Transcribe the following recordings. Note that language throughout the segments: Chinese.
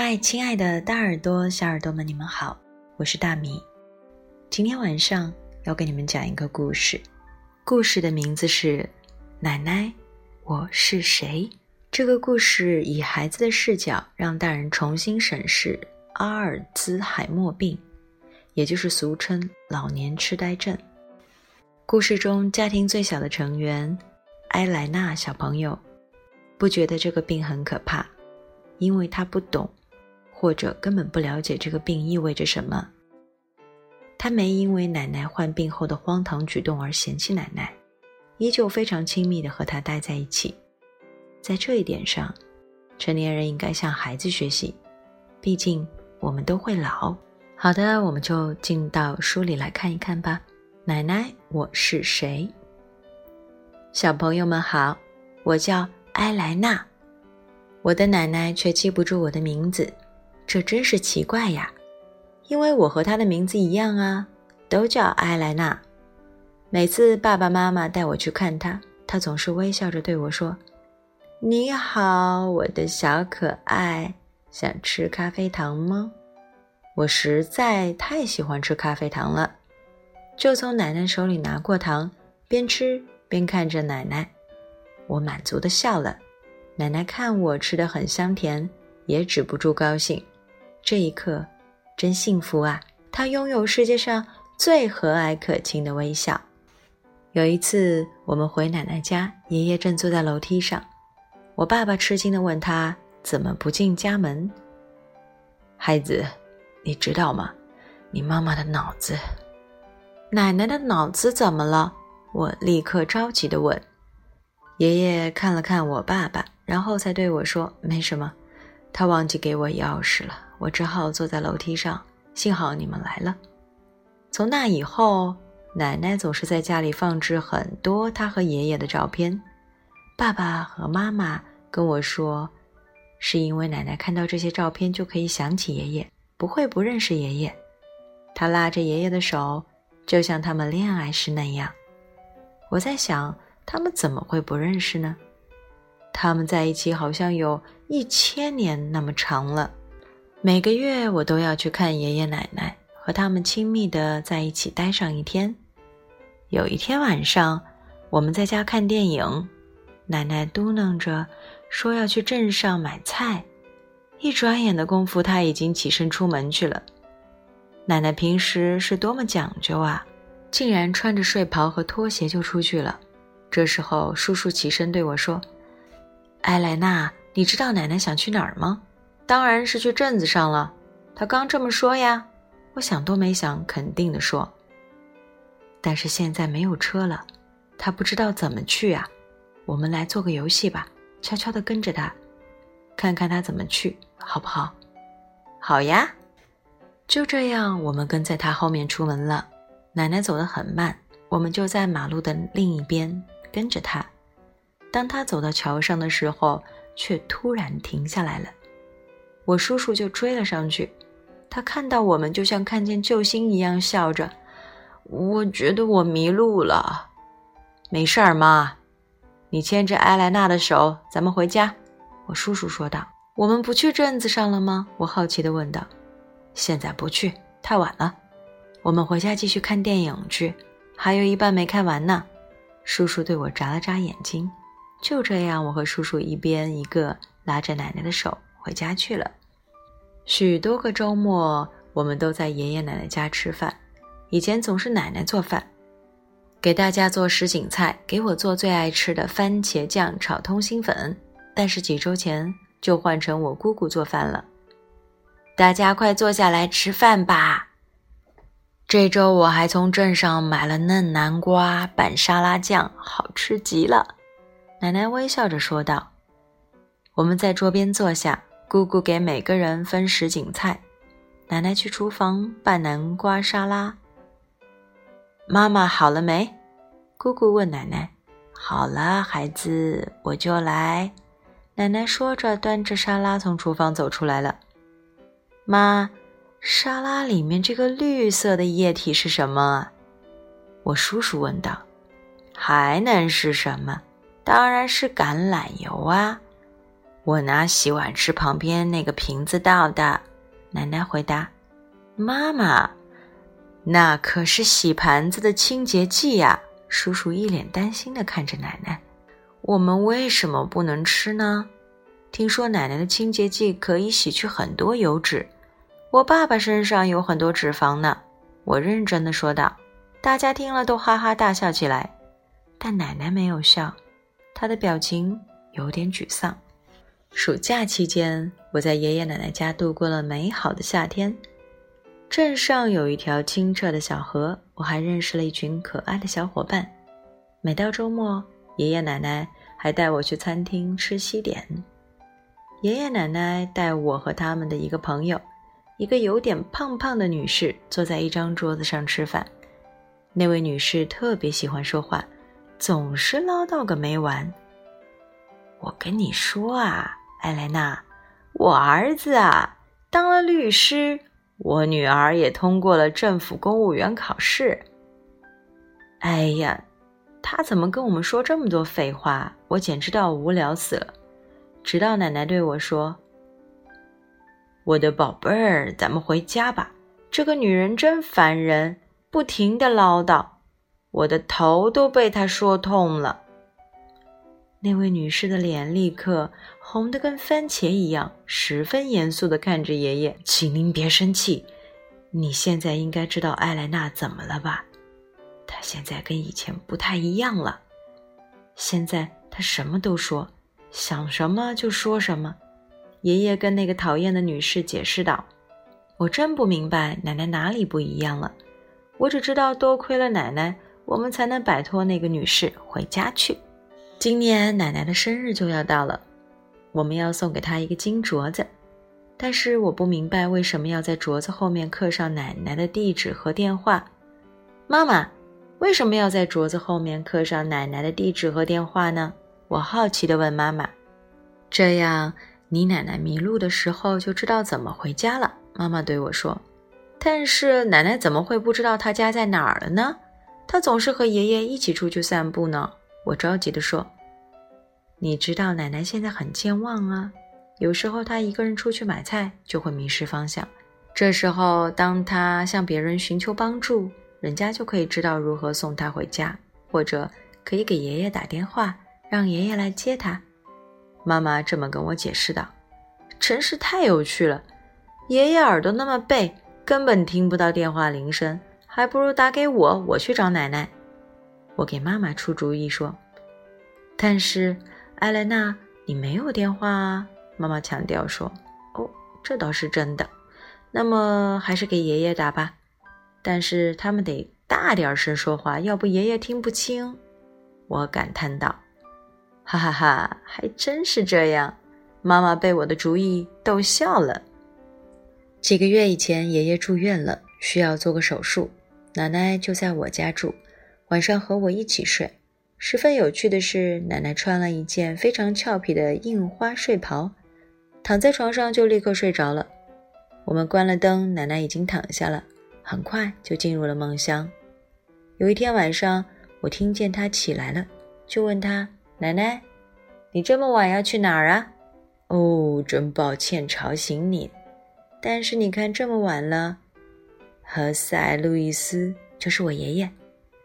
嗨，亲爱的大耳朵、小耳朵们，你们好，我是大米。今天晚上要给你们讲一个故事，故事的名字是《奶奶，我是谁》。这个故事以孩子的视角，让大人重新审视阿尔兹海默病，也就是俗称老年痴呆症。故事中，家庭最小的成员埃莱娜小朋友不觉得这个病很可怕，因为他不懂。或者根本不了解这个病意味着什么。他没因为奶奶患病后的荒唐举动而嫌弃奶奶，依旧非常亲密的和她待在一起。在这一点上，成年人应该向孩子学习，毕竟我们都会老。好的，我们就进到书里来看一看吧。奶奶，我是谁？小朋友们好，我叫埃莱娜，我的奶奶却记不住我的名字。这真是奇怪呀，因为我和她的名字一样啊，都叫埃莱娜。每次爸爸妈妈带我去看她，她总是微笑着对我说：“你好，我的小可爱，想吃咖啡糖吗？”我实在太喜欢吃咖啡糖了，就从奶奶手里拿过糖，边吃边看着奶奶，我满足的笑了。奶奶看我吃的很香甜，也止不住高兴。这一刻，真幸福啊！他拥有世界上最和蔼可亲的微笑。有一次，我们回奶奶家，爷爷正坐在楼梯上。我爸爸吃惊地问他：“怎么不进家门？”孩子，你知道吗？你妈妈的脑子……奶奶的脑子怎么了？我立刻着急地问。爷爷看了看我爸爸，然后才对我说：“没什么，他忘记给我钥匙了。”我只好坐在楼梯上。幸好你们来了。从那以后，奶奶总是在家里放置很多她和爷爷的照片。爸爸和妈妈跟我说，是因为奶奶看到这些照片就可以想起爷爷，不会不认识爷爷。她拉着爷爷的手，就像他们恋爱时那样。我在想，他们怎么会不认识呢？他们在一起好像有一千年那么长了。每个月我都要去看爷爷奶奶，和他们亲密的在一起待上一天。有一天晚上，我们在家看电影，奶奶嘟囔着说要去镇上买菜，一转眼的功夫，她已经起身出门去了。奶奶平时是多么讲究啊，竟然穿着睡袍和拖鞋就出去了。这时候，叔叔起身对我说：“艾莱娜，你知道奶奶想去哪儿吗？”当然是去镇子上了，他刚这么说呀。我想都没想，肯定的说。但是现在没有车了，他不知道怎么去啊。我们来做个游戏吧，悄悄的跟着他，看看他怎么去，好不好？好呀。就这样，我们跟在他后面出门了。奶奶走得很慢，我们就在马路的另一边跟着他。当他走到桥上的时候，却突然停下来了。我叔叔就追了上去，他看到我们就像看见救星一样，笑着。我觉得我迷路了，没事儿，妈，你牵着埃莱娜的手，咱们回家。我叔叔说道。我们不去镇子上了吗？我好奇地问道。现在不去，太晚了。我们回家继续看电影去，还有一半没看完呢。叔叔对我眨了眨眼睛。就这样，我和叔叔一边一个拉着奶奶的手回家去了。许多个周末，我们都在爷爷奶奶家吃饭。以前总是奶奶做饭，给大家做什锦菜，给我做最爱吃的番茄酱炒通心粉。但是几周前就换成我姑姑做饭了。大家快坐下来吃饭吧。这周我还从镇上买了嫩南瓜拌沙拉酱，好吃极了。奶奶微笑着说道。我们在桌边坐下。姑姑给每个人分什锦菜，奶奶去厨房拌南瓜沙拉。妈妈好了没？姑姑问奶奶。好了，孩子，我就来。奶奶说着，端着沙拉从厨房走出来了。妈，沙拉里面这个绿色的液体是什么？我叔叔问道。还能是什么？当然是橄榄油啊。我拿洗碗池旁边那个瓶子倒的。奶奶回答：“妈妈，那可是洗盘子的清洁剂呀。”叔叔一脸担心地看着奶奶：“我们为什么不能吃呢？听说奶奶的清洁剂可以洗去很多油脂。我爸爸身上有很多脂肪呢。”我认真的说道。大家听了都哈哈大笑起来，但奶奶没有笑，她的表情有点沮丧。暑假期间，我在爷爷奶奶家度过了美好的夏天。镇上有一条清澈的小河，我还认识了一群可爱的小伙伴。每到周末，爷爷奶奶还带我去餐厅吃西点。爷爷奶奶带我和他们的一个朋友，一个有点胖胖的女士，坐在一张桌子上吃饭。那位女士特别喜欢说话，总是唠叨个没完。我跟你说啊，艾莱娜，我儿子啊当了律师，我女儿也通过了政府公务员考试。哎呀，他怎么跟我们说这么多废话？我简直到无聊死了。直到奶奶对我说：“我的宝贝儿，咱们回家吧。这个女人真烦人。”不停的唠叨，我的头都被她说痛了。那位女士的脸立刻红得跟番茄一样，十分严肃的看着爷爷：“请您别生气，你现在应该知道艾莱娜怎么了吧？她现在跟以前不太一样了。现在她什么都说，想什么就说什么。”爷爷跟那个讨厌的女士解释道：“我真不明白奶奶哪里不一样了。”我只知道，多亏了奶奶，我们才能摆脱那个女士回家去。今年奶奶的生日就要到了，我们要送给她一个金镯子。但是我不明白为什么要在镯子后面刻上奶奶的地址和电话。妈妈，为什么要在镯子后面刻上奶奶的地址和电话呢？我好奇地问妈妈。这样，你奶奶迷路的时候就知道怎么回家了。妈妈对我说。但是奶奶怎么会不知道她家在哪儿了呢？她总是和爷爷一起出去散步呢。我着急地说：“你知道奶奶现在很健忘啊，有时候她一个人出去买菜就会迷失方向。这时候，当她向别人寻求帮助，人家就可以知道如何送她回家，或者可以给爷爷打电话，让爷爷来接她。”妈妈这么跟我解释道：“真是太有趣了，爷爷耳朵那么背。”根本听不到电话铃声，还不如打给我，我去找奶奶。我给妈妈出主意说：“但是艾莱娜，你没有电话啊。”妈妈强调说：“哦，这倒是真的。那么还是给爷爷打吧，但是他们得大点声说话，要不爷爷听不清。”我感叹道：“哈哈哈，还真是这样。”妈妈被我的主意逗笑了。几个月以前，爷爷住院了，需要做个手术。奶奶就在我家住，晚上和我一起睡。十分有趣的是，奶奶穿了一件非常俏皮的印花睡袍，躺在床上就立刻睡着了。我们关了灯，奶奶已经躺下了，很快就进入了梦乡。有一天晚上，我听见她起来了，就问她：“奶奶，你这么晚要去哪儿啊？”“哦，真抱歉吵醒你。”但是你看，这么晚了，何塞·路易斯就是我爷爷，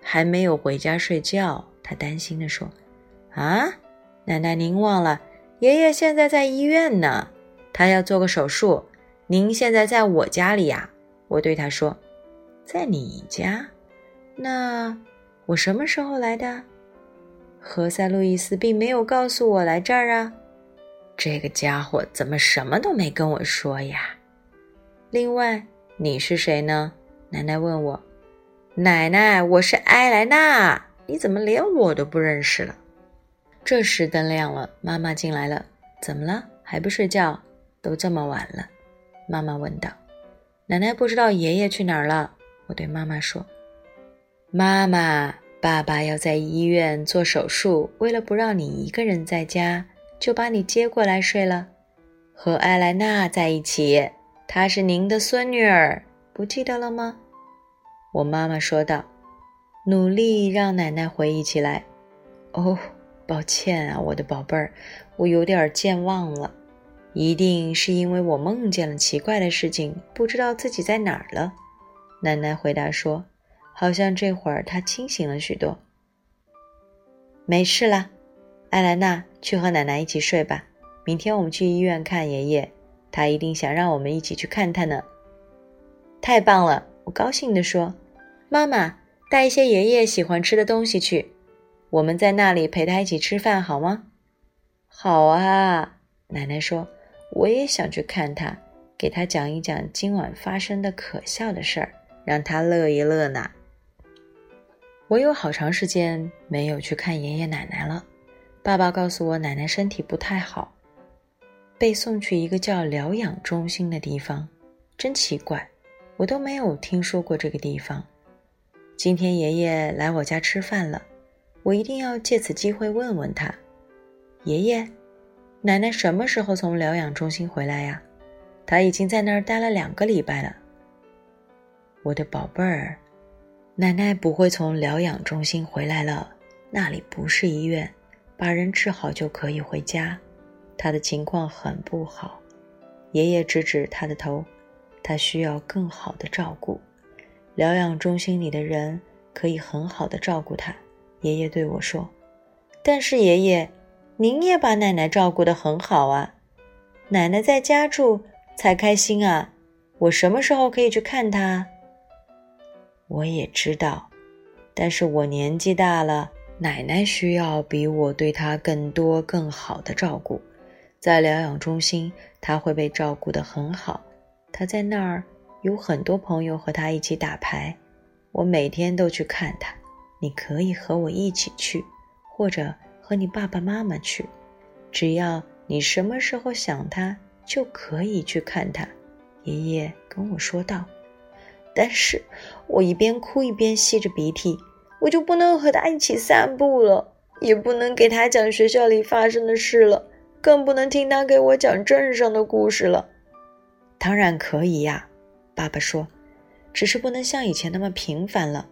还没有回家睡觉。他担心地说：“啊，奶奶，您忘了，爷爷现在在医院呢，他要做个手术。您现在在我家里呀？”我对他说：“在你家？那我什么时候来的？”何塞·路易斯并没有告诉我来这儿啊。这个家伙怎么什么都没跟我说呀？另外，你是谁呢？奶奶问我。奶奶，我是埃莱娜。你怎么连我都不认识了？这时灯亮了，妈妈进来了。怎么了？还不睡觉？都这么晚了。妈妈问道。奶奶不知道爷爷去哪儿了。我对妈妈说。妈妈，爸爸要在医院做手术，为了不让你一个人在家，就把你接过来睡了，和艾莱娜在一起。她是您的孙女儿，不记得了吗？我妈妈说道，努力让奶奶回忆起来。哦，抱歉啊，我的宝贝儿，我有点健忘了，一定是因为我梦见了奇怪的事情，不知道自己在哪儿了。”奶奶回答说：“好像这会儿她清醒了许多。”没事了，艾莱娜，去和奶奶一起睡吧。明天我们去医院看爷爷，他一定想让我们一起去看他呢。太棒了，我高兴地说：“妈妈，带一些爷爷喜欢吃的东西去，我们在那里陪他一起吃饭，好吗？”好啊，奶奶说：“我也想去看他，给他讲一讲今晚发生的可笑的事儿，让他乐一乐呢。”我有好长时间没有去看爷爷奶奶了。爸爸告诉我，奶奶身体不太好，被送去一个叫疗养中心的地方。真奇怪，我都没有听说过这个地方。今天爷爷来我家吃饭了，我一定要借此机会问问他：爷爷，奶奶什么时候从疗养中心回来呀？他已经在那儿待了两个礼拜了。我的宝贝儿。奶奶不会从疗养中心回来了，那里不是医院，把人治好就可以回家。她的情况很不好。爷爷指指他的头，他需要更好的照顾。疗养中心里的人可以很好的照顾他。爷爷对我说：“但是爷爷，您也把奶奶照顾得很好啊，奶奶在家住才开心啊。我什么时候可以去看她？”我也知道，但是我年纪大了，奶奶需要比我对她更多、更好的照顾。在疗养中心，她会被照顾得很好。她在那儿有很多朋友和他一起打牌，我每天都去看他。你可以和我一起去，或者和你爸爸妈妈去，只要你什么时候想他，就可以去看他。爷爷跟我说道。但是我一边哭一边吸着鼻涕，我就不能和他一起散步了，也不能给他讲学校里发生的事了，更不能听他给我讲镇上的故事了。当然可以呀，爸爸说，只是不能像以前那么频繁了。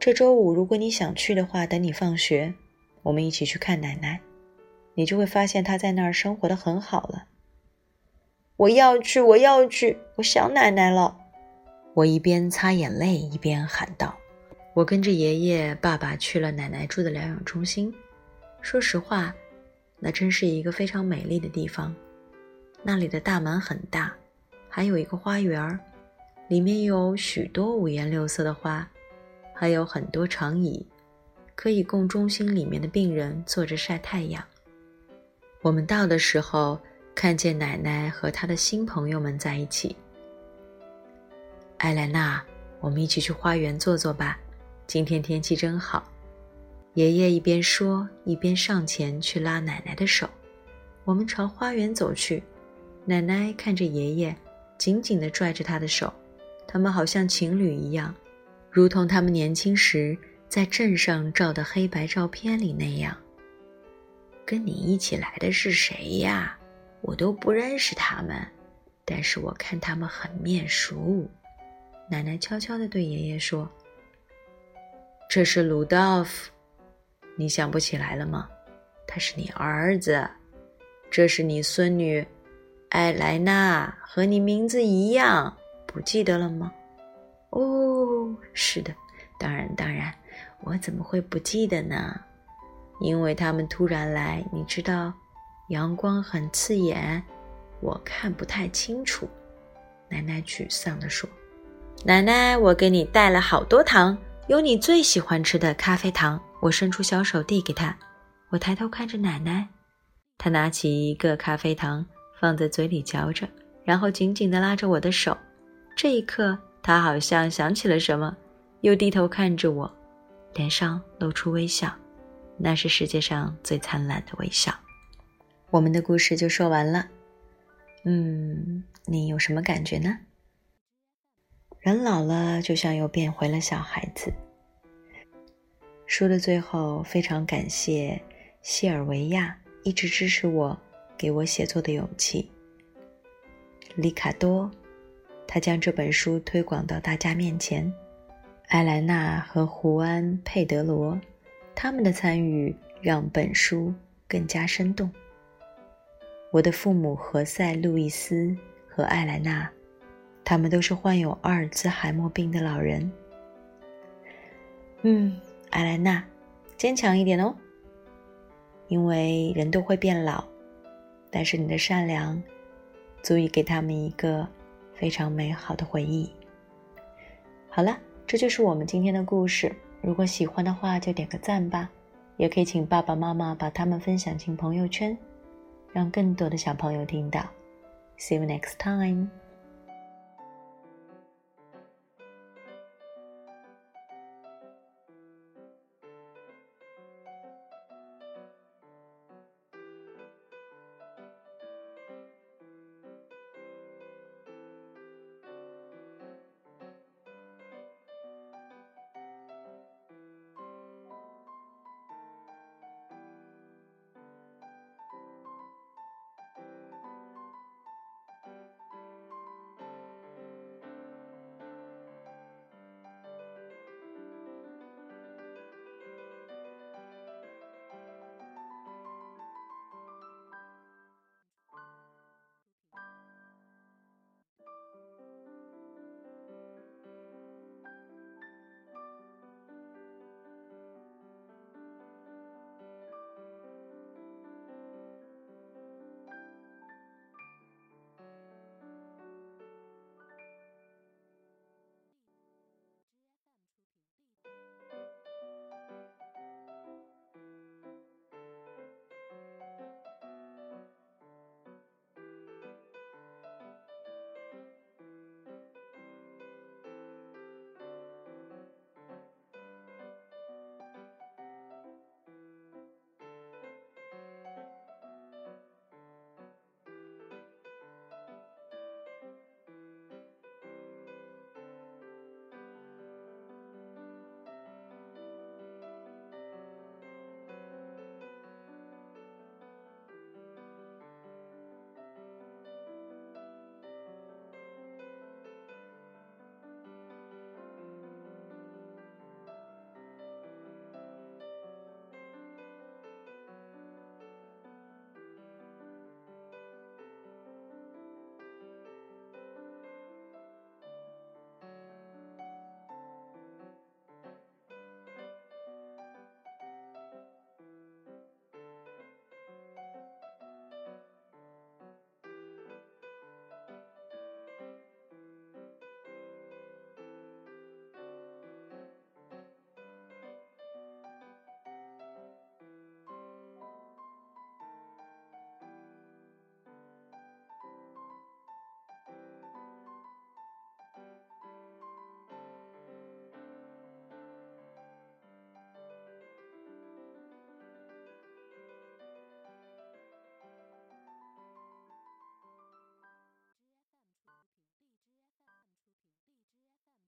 这周五如果你想去的话，等你放学，我们一起去看奶奶，你就会发现她在那儿生活的很好了。我要去，我要去，我想奶奶了。我一边擦眼泪一边喊道：“我跟着爷爷、爸爸去了奶奶住的疗养中心。说实话，那真是一个非常美丽的地方。那里的大门很大，还有一个花园，里面有许多五颜六色的花，还有很多长椅，可以供中心里面的病人坐着晒太阳。我们到的时候，看见奶奶和她的新朋友们在一起。”艾莱娜，我们一起去花园坐坐吧。今天天气真好。爷爷一边说，一边上前去拉奶奶的手。我们朝花园走去。奶奶看着爷爷，紧紧地拽着他的手。他们好像情侣一样，如同他们年轻时在镇上照的黑白照片里那样。跟你一起来的是谁呀？我都不认识他们，但是我看他们很面熟。奶奶悄悄地对爷爷说：“这是鲁道夫，你想不起来了吗？他是你儿子。这是你孙女艾莱娜，和你名字一样，不记得了吗？”“哦，是的，当然，当然，我怎么会不记得呢？因为他们突然来，你知道，阳光很刺眼，我看不太清楚。”奶奶沮丧地说。奶奶，我给你带了好多糖，有你最喜欢吃的咖啡糖。我伸出小手递给她，我抬头看着奶奶，她拿起一个咖啡糖放在嘴里嚼着，然后紧紧地拉着我的手。这一刻，他好像想起了什么，又低头看着我，脸上露出微笑，那是世界上最灿烂的微笑。我们的故事就说完了。嗯，你有什么感觉呢？人老了，就像又变回了小孩子。书的最后，非常感谢西尔维亚一直支持我、给我写作的勇气。里卡多，他将这本书推广到大家面前。埃莱娜和胡安·佩德罗，他们的参与让本书更加生动。我的父母何塞·路易斯和艾莱娜，他们都是患有阿尔兹海默病的老人。嗯，艾莱娜，坚强一点哦，因为人都会变老，但是你的善良，足以给他们一个非常美好的回忆。好了，这就是我们今天的故事。如果喜欢的话，就点个赞吧，也可以请爸爸妈妈把它们分享进朋友圈，让更多的小朋友听到。See you next time.